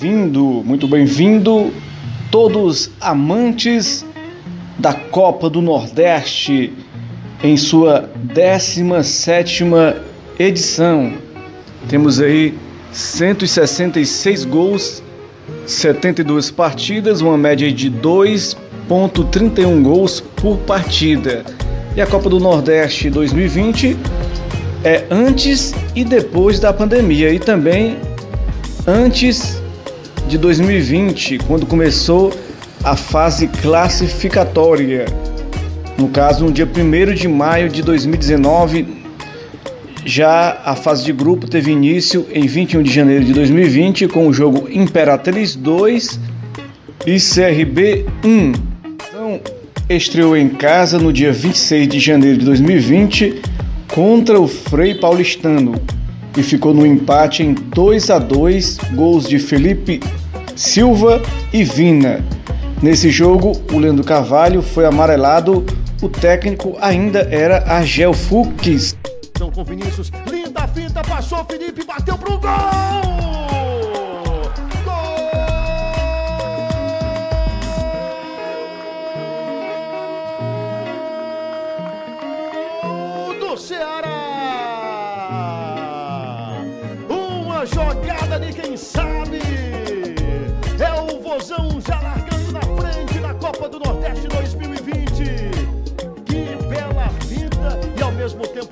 Vindo, muito bem-vindo, todos amantes da Copa do Nordeste em sua 17ª edição. Temos aí 166 gols, 72 partidas, uma média de 2.31 gols por partida. E a Copa do Nordeste 2020 é antes e depois da pandemia e também antes de 2020, quando começou a fase classificatória. No caso, no dia 1 de maio de 2019, já a fase de grupo teve início em 21 de janeiro de 2020 com o jogo Imperatriz 2 e CRB 1. Então, estreou em casa no dia 26 de janeiro de 2020 contra o Frei Paulistano e ficou no empate em 2 a 2, gols de Felipe Silva e Vina. Nesse jogo, o Leandro Carvalho foi amarelado, o técnico ainda era Argel Fux. Então com Vinícius, linda finta, passou Felipe, bateu pro gol! Ceará.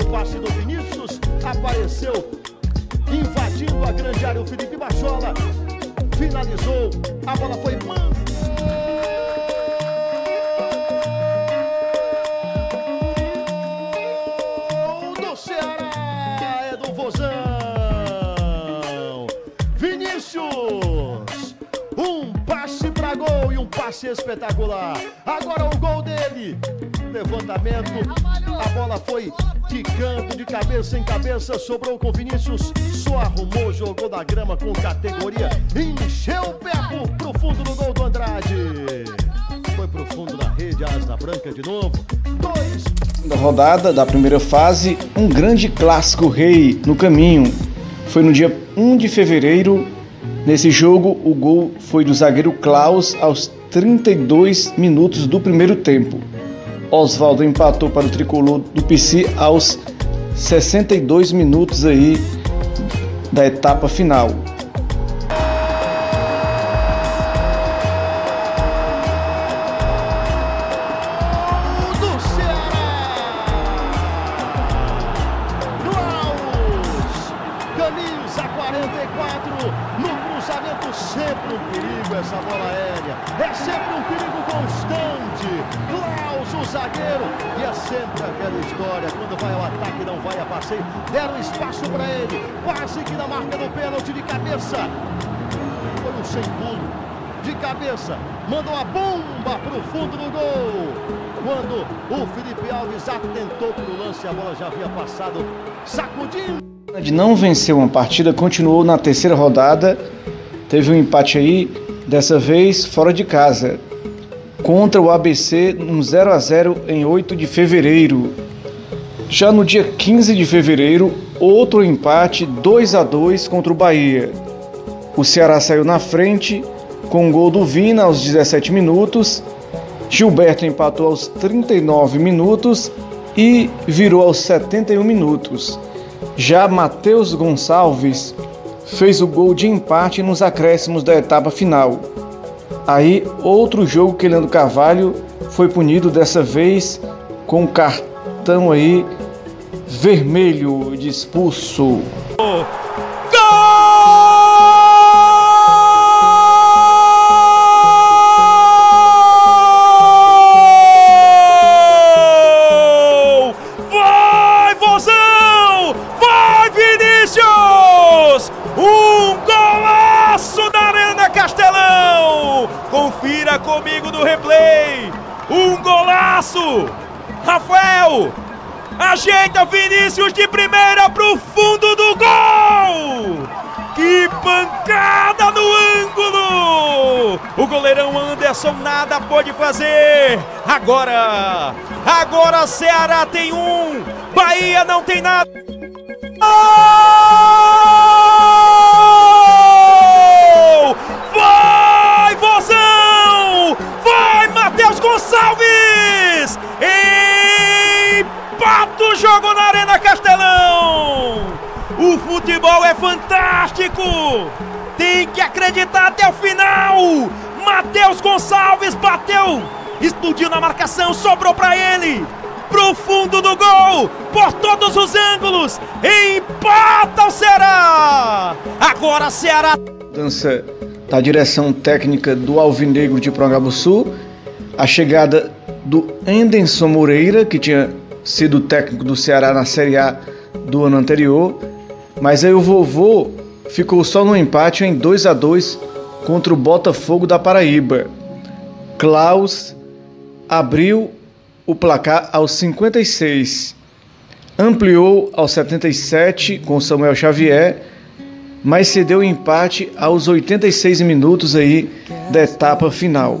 O passe do Vinícius apareceu invadindo a grande área o Felipe Bachola. Finalizou, a bola foi mansa. Gol e um passe espetacular. Agora o gol dele. Levantamento, a bola foi quicando de cabeça em cabeça, sobrou com Vinícius, só arrumou, jogou na grama com categoria, encheu o pé pro, pro fundo do gol do Andrade. Foi pro fundo da rede, asa branca de novo. Dois Da rodada da primeira fase, um grande clássico rei no caminho. Foi no dia 1 de fevereiro. Nesse jogo, o gol foi do zagueiro Klaus aos 32 minutos do primeiro tempo. Oswaldo empatou para o tricolor do PC aos 62 minutos aí da etapa final. Sempre aquela história, quando vai ao ataque não vai a passeio. Deram espaço para ele, quase que na marca do pênalti de cabeça. Foi um sem pulo. De cabeça, mandou a bomba para o fundo do gol. Quando o Felipe Alves atentou para o lance, a bola já havia passado, sacudindo. De não vencer uma partida, continuou na terceira rodada. Teve um empate aí, dessa vez fora de casa, contra o ABC, um 0 a 0 em 8 de fevereiro. Já no dia 15 de fevereiro, outro empate 2 a 2 contra o Bahia. O Ceará saiu na frente com um gol do Vina aos 17 minutos. Gilberto empatou aos 39 minutos e virou aos 71 minutos. Já Matheus Gonçalves fez o gol de empate nos acréscimos da etapa final. Aí, outro jogo que Leandro Carvalho foi punido dessa vez com cartão aí vermelho de expulso. Ajeita Vinícius de primeira pro fundo do gol! Que pancada no ângulo! O goleirão Anderson nada pode fazer. Agora, agora Ceará tem um, Bahia não tem nada. Gol! jogo na Arena Castelão. O futebol é fantástico. Tem que acreditar até o final. Matheus Gonçalves bateu, explodiu na marcação, sobrou para ele. Pro fundo do gol, por todos os ângulos, empata o Ceará! Agora Ceará. Dança da direção técnica do Alvinegro de Programa Sul, a chegada do Enderson Moreira, que tinha sido técnico do Ceará na Série A do ano anterior, mas aí o vovô ficou só no empate em 2 a 2 contra o Botafogo da Paraíba. Klaus abriu o placar aos 56, ampliou aos 77 com Samuel Xavier, mas cedeu o empate aos 86 minutos aí da etapa final.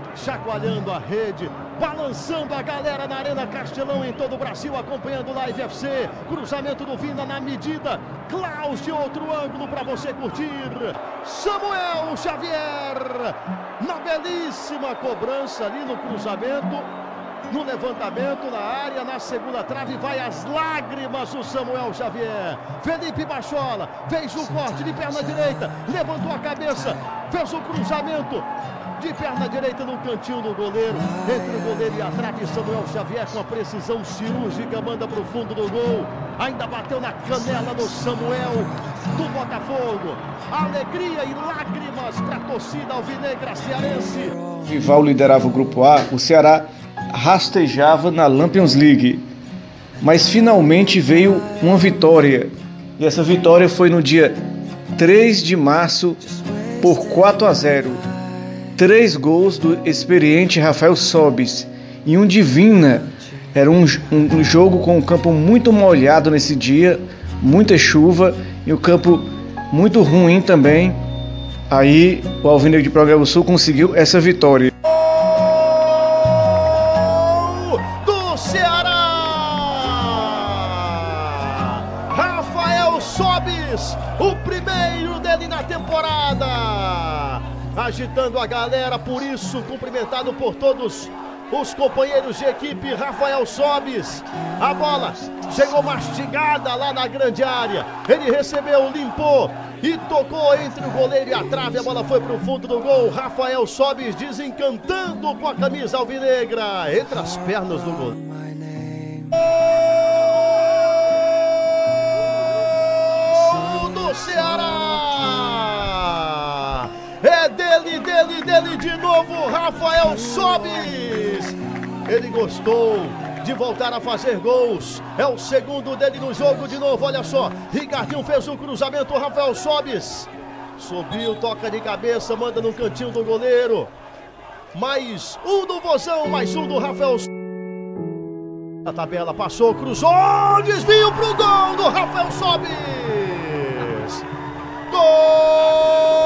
chacoalhando a rede, balançando a galera na Arena Castelão em todo o Brasil, acompanhando o Live FC, cruzamento do Vina na medida, Klaus de outro ângulo para você curtir, Samuel Xavier, na belíssima cobrança ali no cruzamento, no levantamento na área, na segunda trave, vai as lágrimas o Samuel Xavier. Felipe Bachola fez o corte de perna direita, levantou a cabeça, fez o cruzamento de perna direita no cantinho do goleiro, entre o goleiro e a trave, Samuel Xavier com a precisão cirúrgica, manda para o fundo do gol, ainda bateu na canela do Samuel do Botafogo, alegria e lágrimas para a torcida alvinegra cearense. Rival liderava o grupo A, o Ceará rastejava na Lampions League. Mas finalmente veio uma vitória. E essa vitória foi no dia 3 de março por 4 a 0. Três gols do experiente Rafael Sobis e um Divina. Era um, um, jogo com o campo muito molhado nesse dia, muita chuva e o campo muito ruim também. Aí o Alvinegro de Progresso Sul conseguiu essa vitória. A galera, por isso cumprimentado por todos os companheiros de equipe, Rafael Sobes. A bola chegou mastigada lá na grande área. Ele recebeu, limpou e tocou entre o goleiro e a trave. A bola foi para o fundo do gol. Rafael Sobes desencantando com a camisa alvinegra entre as pernas do gol. Dele, de novo, Rafael Sobis. Ele gostou de voltar a fazer gols. É o segundo dele no jogo de novo, olha só. Ricardinho fez o um cruzamento, Rafael Sobis. Subiu, toca de cabeça, manda no cantinho do goleiro. Mais um do Vozão, mais um do Rafael A tabela passou, cruzou, desvio pro gol do Rafael Sobis. Gol!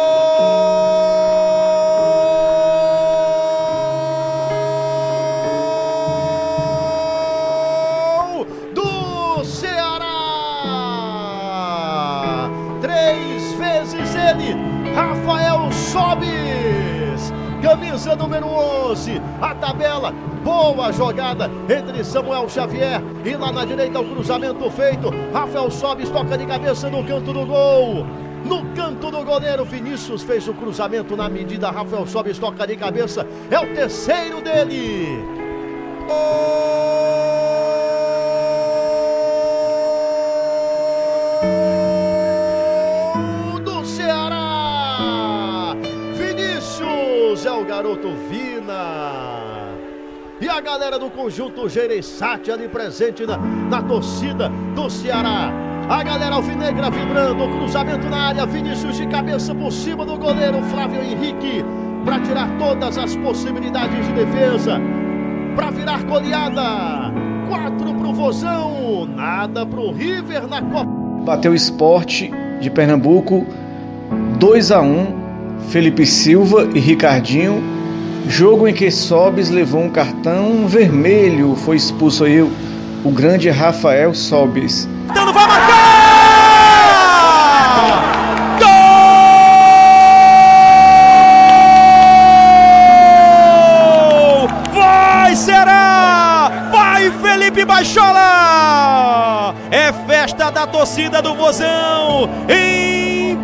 Número 11, a tabela, boa jogada entre Samuel Xavier e lá na direita o cruzamento feito, Rafael Sobes toca de cabeça no canto do gol, no canto do goleiro, Vinícius fez o cruzamento na medida. Rafael Sobes toca de cabeça. É o terceiro dele. Garoto Vina. E a galera do conjunto Gereissati ali presente na, na torcida do Ceará. A galera alvinegra vibrando, cruzamento na área, Vinícius de cabeça por cima do goleiro Flávio Henrique, para tirar todas as possibilidades de defesa, para virar goleada. Quatro pro Vozão, nada pro River na Copa. Bateu esporte de Pernambuco, 2 a 1 Felipe Silva e Ricardinho. Jogo em que Sobes levou um cartão vermelho, foi expulso aí o grande Rafael Sobes. Então vai marcar! Gol! Vai Será! Vai Felipe Baixola! É festa da torcida do Vozão!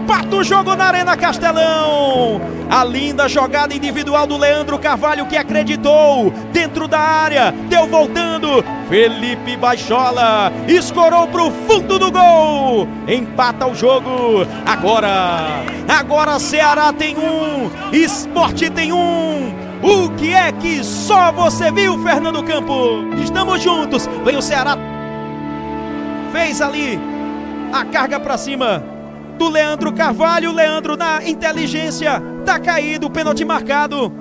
Empata o jogo na Arena Castelão. A linda jogada individual do Leandro Carvalho que acreditou dentro da área, deu voltando. Felipe Baixola escorou para o fundo do gol. Empata o jogo. Agora, agora Ceará tem um, Esporte tem um. O que é que só você viu, Fernando Campo? Estamos juntos. Vem o Ceará. Fez ali a carga para cima do Leandro Carvalho. Leandro na inteligência. Tá caído, pênalti marcado.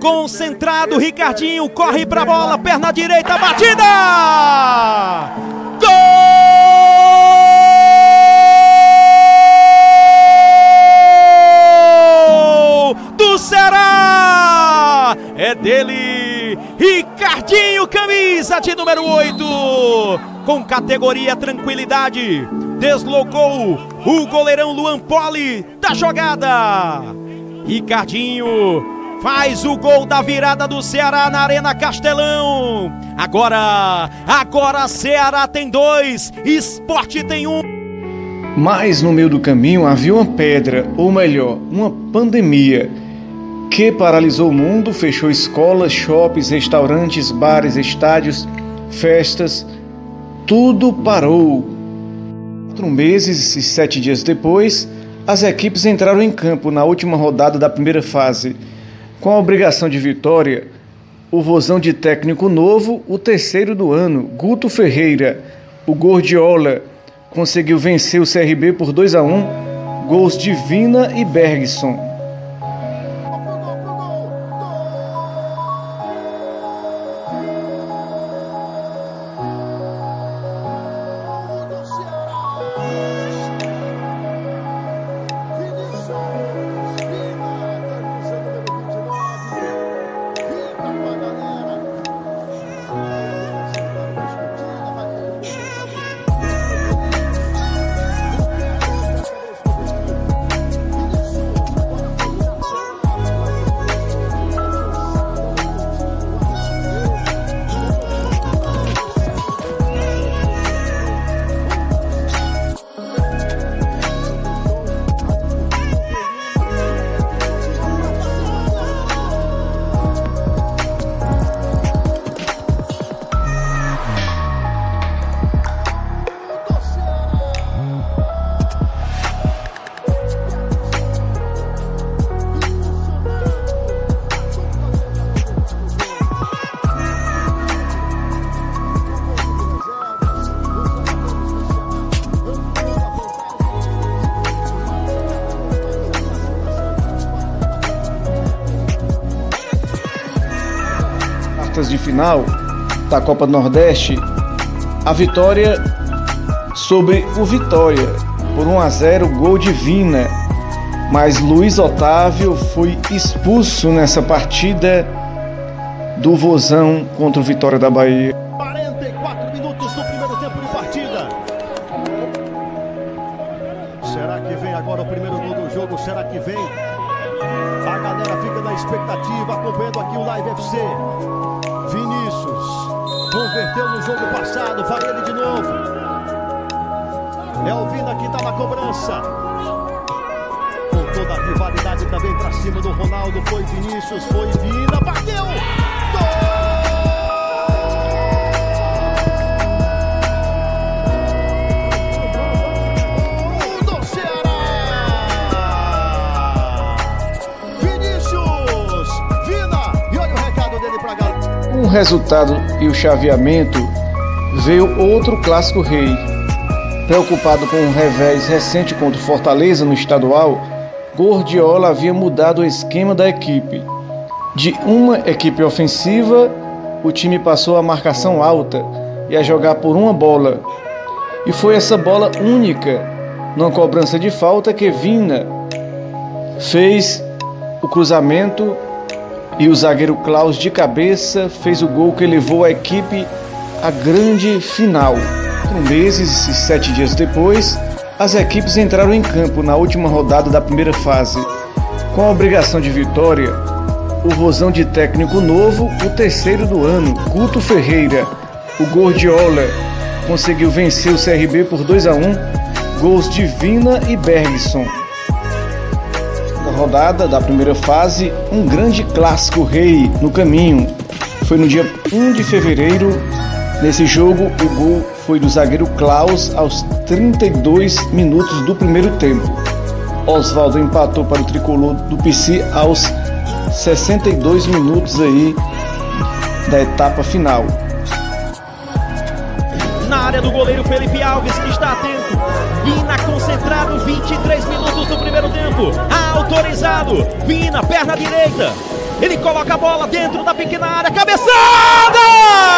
Concentrado, Ricardinho corre pra bola, perna direita, batida! Gol! Do Ceará! É dele, Ricardinho, camisa de número 8, com categoria tranquilidade deslocou o goleirão Luan Poli da jogada. Ricardinho faz o gol da virada do Ceará na Arena Castelão. Agora, agora Ceará tem dois, Esporte tem um. Mas no meio do caminho havia uma pedra, ou melhor, uma pandemia, que paralisou o mundo, fechou escolas, shoppings, restaurantes, bares, estádios, festas, tudo parou. Quatro meses e sete dias depois, as equipes entraram em campo na última rodada da primeira fase. Com a obrigação de vitória, o vozão de técnico novo, o terceiro do ano, Guto Ferreira, o Gordiola, conseguiu vencer o CRB por 2 a 1, gols de Vina e Bergson. De final da Copa do Nordeste, a vitória sobre o Vitória por 1 a 0, gol de Vina. Mas Luiz Otávio foi expulso nessa partida do Vozão contra o Vitória da Bahia. 44 minutos do primeiro tempo de partida. Será que vem agora o primeiro gol do jogo? Será que vem? A galera fica na expectativa, acompanhando aqui o Live FC. Vinícius converteu no jogo passado, vai ele de novo. É o Vina que está na cobrança. Com toda a rivalidade também para cima do Ronaldo. Foi Vinícius, foi Vina, bateu! Resultado e o chaveamento, veio outro clássico rei. Preocupado com o revés recente contra o Fortaleza no estadual, Gordiola havia mudado o esquema da equipe. De uma equipe ofensiva, o time passou a marcação alta e a jogar por uma bola. E foi essa bola única numa cobrança de falta que Vina fez o cruzamento e o zagueiro Klaus de cabeça fez o gol que levou a equipe à grande final. Um meses e sete dias depois, as equipes entraram em campo na última rodada da primeira fase. Com a obrigação de vitória, o Rosão de técnico novo, o terceiro do ano, Guto Ferreira, o Gordiola, conseguiu vencer o CRB por 2 a 1, gols de Vina e Bergson. Rodada da primeira fase, um grande clássico rei no caminho. Foi no dia 1 de fevereiro. Nesse jogo, o gol foi do zagueiro Klaus aos 32 minutos do primeiro tempo. Oswaldo empatou para o tricolor do PC aos 62 minutos aí da etapa final. Na área do goleiro Felipe Alves, que está atento. Concentrado, 23 minutos do primeiro tempo. Autorizado. Vina, perna direita. Ele coloca a bola dentro da pequena área. Cabeçada!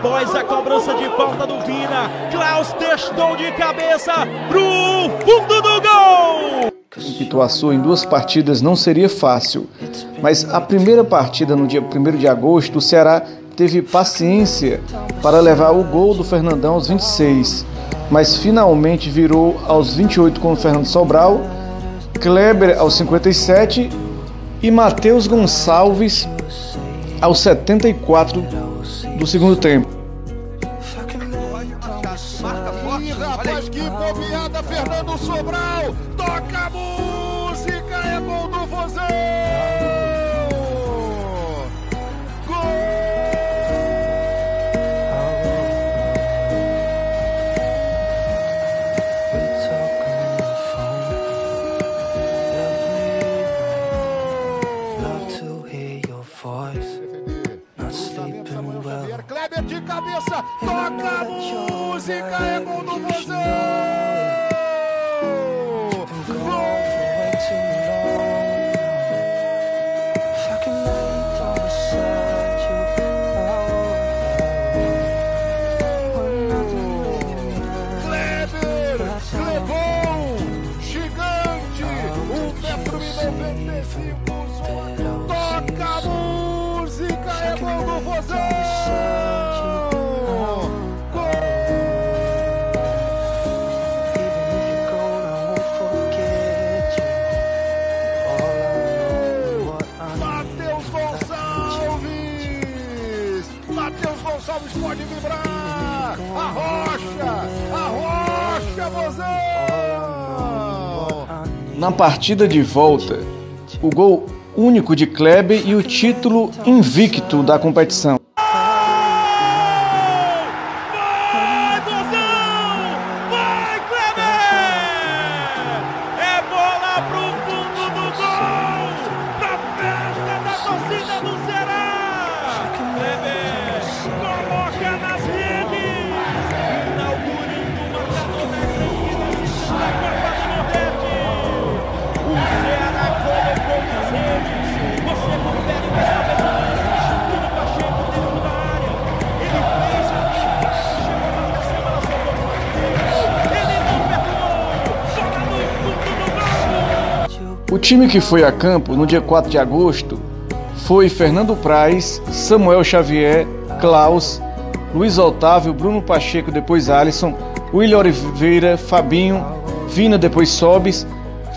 Após a cobrança de falta do Vina, Klaus testou de cabeça pro fundo do gol. Pituaçu em duas partidas não seria fácil, mas a primeira partida no dia 1 de agosto, o Ceará teve paciência para levar o gol do Fernandão aos 26, mas finalmente virou aos 28 com o Fernando Sobral, Kleber aos 57 e Matheus Gonçalves aos 74 do segundo tempo. rapaz, que bobeada, Fernando Sobral! Cabeça, toca Na partida de volta, o gol único de Kleber e o título invicto da competição. Time que foi a campo no dia 4 de agosto foi Fernando Praz, Samuel Xavier, Klaus, Luiz Otávio, Bruno Pacheco, depois Alisson, William Oliveira, Fabinho, Vina, depois Sobes,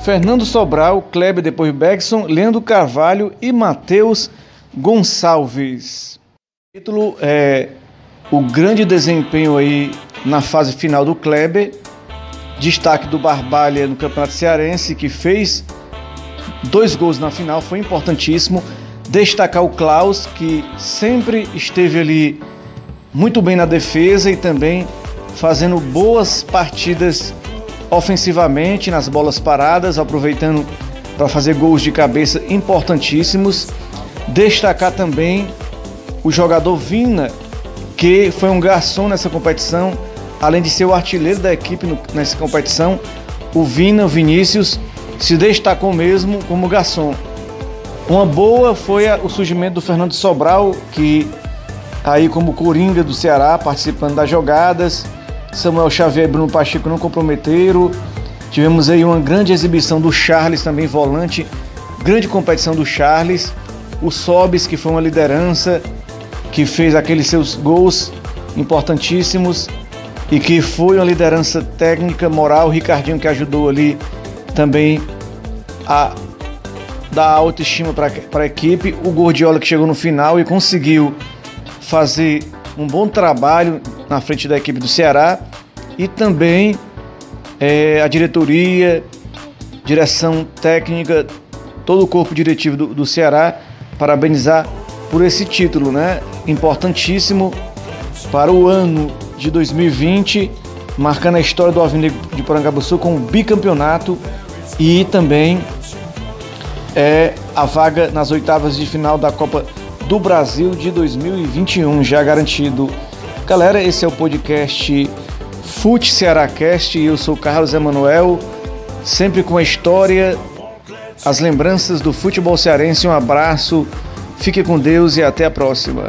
Fernando Sobral, Kleber, depois Bergson, Leandro Carvalho e Matheus Gonçalves. O título é o grande desempenho aí na fase final do Kleber, destaque do Barbalha no Campeonato Cearense, que fez dois gols na final, foi importantíssimo. Destacar o Klaus, que sempre esteve ali muito bem na defesa e também fazendo boas partidas ofensivamente nas bolas paradas, aproveitando para fazer gols de cabeça importantíssimos. Destacar também o jogador Vina, que foi um garçom nessa competição, além de ser o artilheiro da equipe no, nessa competição, o Vina, o Vinícius, se destacou mesmo como garçom. Uma boa foi o surgimento do Fernando Sobral, que aí como coringa do Ceará, participando das jogadas. Samuel Xavier e Bruno Pacheco não comprometeram. Tivemos aí uma grande exibição do Charles, também volante. Grande competição do Charles. O Sobis, que foi uma liderança, que fez aqueles seus gols importantíssimos e que foi uma liderança técnica, moral. O Ricardinho que ajudou ali também a dar autoestima para a equipe. O Gordiola que chegou no final e conseguiu fazer um bom trabalho na frente da equipe do Ceará e também é, a diretoria, direção técnica, todo o corpo diretivo do, do Ceará, parabenizar por esse título, né? Importantíssimo para o ano de 2020, marcando a história do Alvinegro de Porangabuçu com o bicampeonato e também é a vaga nas oitavas de final da Copa do Brasil de 2021 já garantido. Galera, esse é o podcast Fute Cearacast e eu sou Carlos Emanuel, sempre com a história, as lembranças do futebol cearense. Um abraço, fique com Deus e até a próxima.